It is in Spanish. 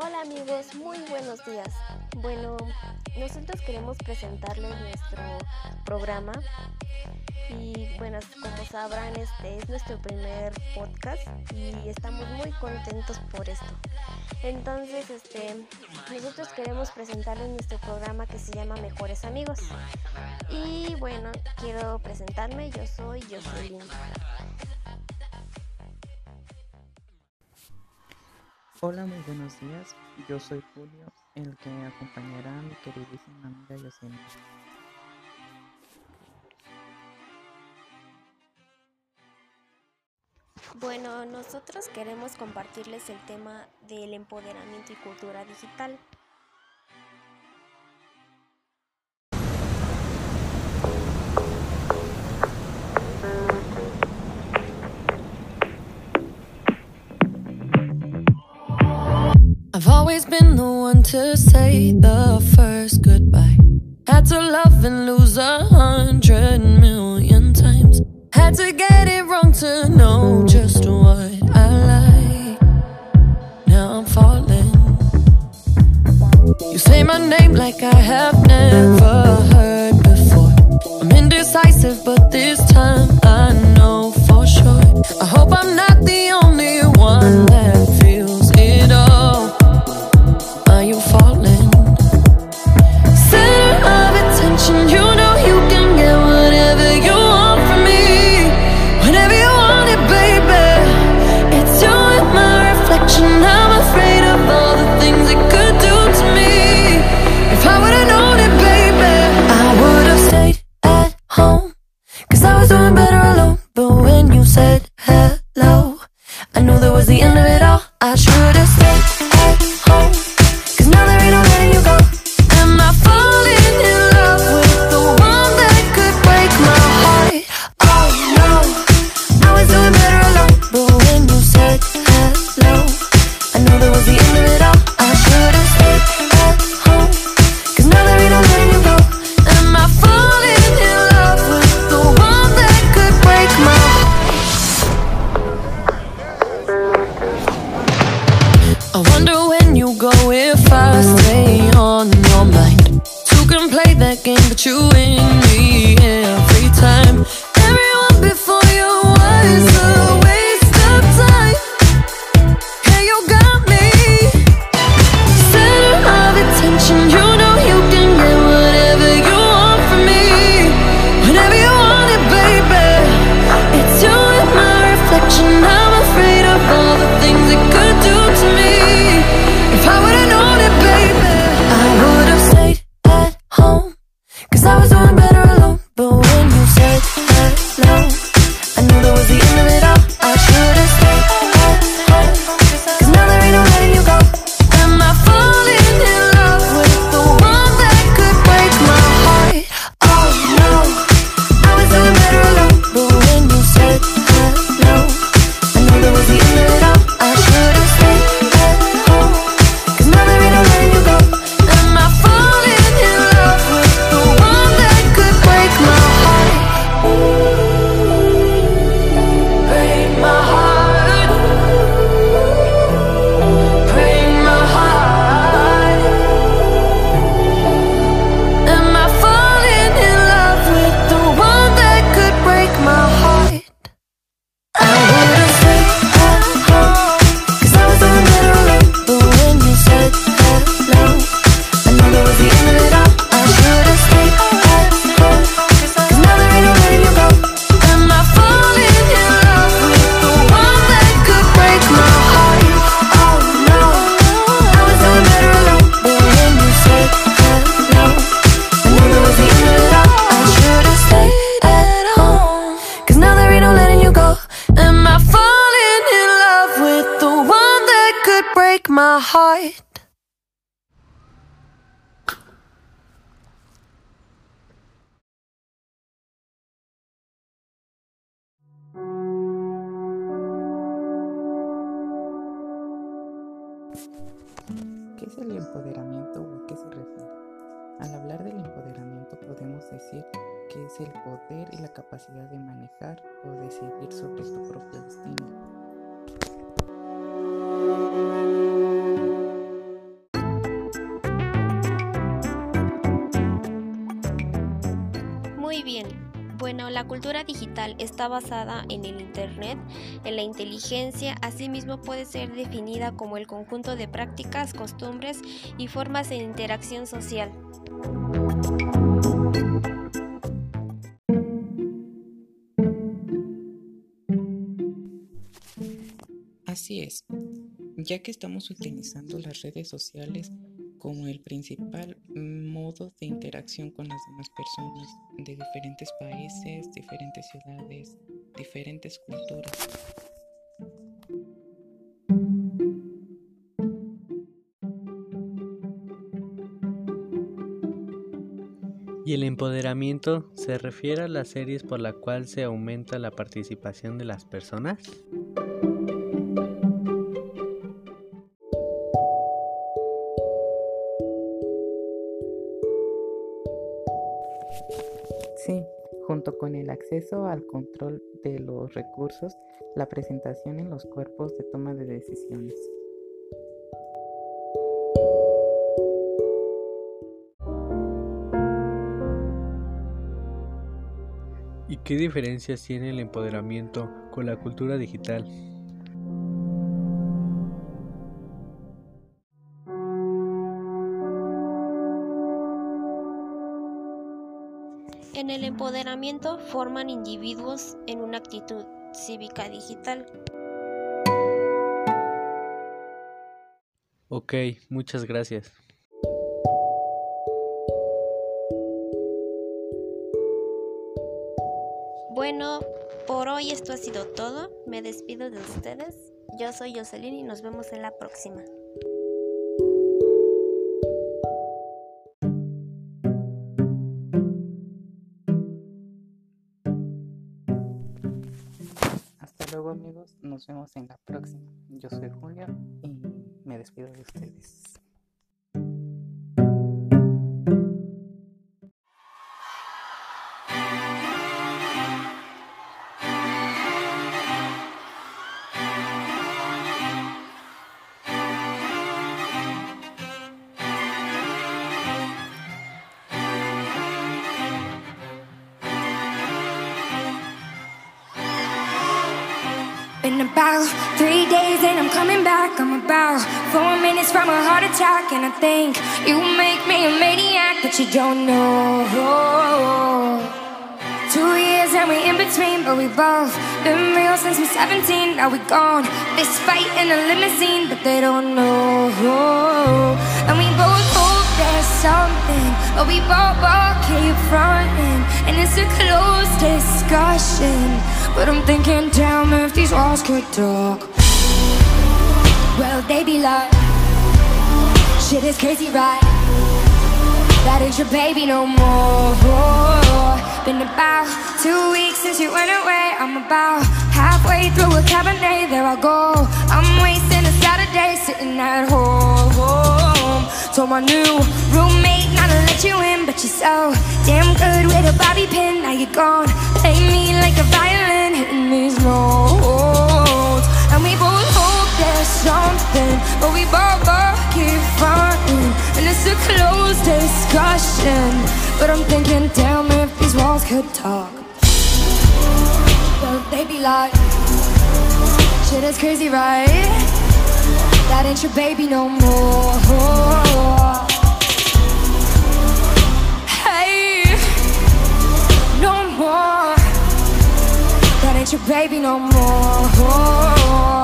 Hola amigos, muy buenos días. Bueno, nosotros queremos presentarles nuestro programa y bueno, como sabrán, este es nuestro primer podcast y estamos muy contentos por esto. Entonces, este, nosotros queremos presentarles nuestro programa que se llama Mejores Amigos. Y bueno, quiero presentarme, yo soy Jocelyn. Hola, muy buenos días. Yo soy Julio, el que acompañará a mi queridísima amiga Yosemite. Bueno, nosotros queremos compartirles el tema del empoderamiento y cultura digital. always been the one to say the first goodbye. Had to love and lose a hundred million times. Had to get it wrong to know. ¿Qué es el empoderamiento o a qué se refiere? Al hablar del empoderamiento podemos decir que es el poder y la capacidad de manejar o decidir sobre tu propio destino. Bueno, la cultura digital está basada en el Internet, en la inteligencia, asimismo puede ser definida como el conjunto de prácticas, costumbres y formas de interacción social. Así es, ya que estamos utilizando las redes sociales como el principal modo de interacción con las demás personas de diferentes países, diferentes ciudades, diferentes culturas. Y el empoderamiento se refiere a las series por la cual se aumenta la participación de las personas. Con el acceso al control de los recursos, la presentación en los cuerpos de toma de decisiones. ¿Y qué diferencias tiene el empoderamiento con la cultura digital? En el empoderamiento forman individuos en una actitud cívica digital. Ok, muchas gracias. Bueno, por hoy esto ha sido todo. Me despido de ustedes. Yo soy Jocelyn y nos vemos en la próxima. Luego amigos, nos vemos en la próxima. Yo soy Julio y me despido de ustedes. Been about three days and I'm coming back. I'm about four minutes from a heart attack. And I think you make me a maniac, but you don't know. Two years and we in between, but we both been real since we're 17. Now we gone. This fight in a limousine, but they don't know. And we something, but we both, both keep fronting. And it's a closed discussion. But I'm thinking, damn, if these walls could talk. Well, they be like, shit is crazy, right? That ain't your baby no more. Been about two weeks since you went away. I'm about halfway through a cabernet. There I go. I'm wasting a Saturday sitting at home. Told my new roommate not to let you in, but you're so damn good with a bobby pin. Now you're gone. Play me like a violin, hitting these notes. And we both hope there's something, but we both, both keep fronting. And it's a closed discussion. But I'm thinking, damn, if these walls could talk. Well, they be like, shit is crazy, right? That ain't your baby no more. Hey, no more. That ain't your baby no more.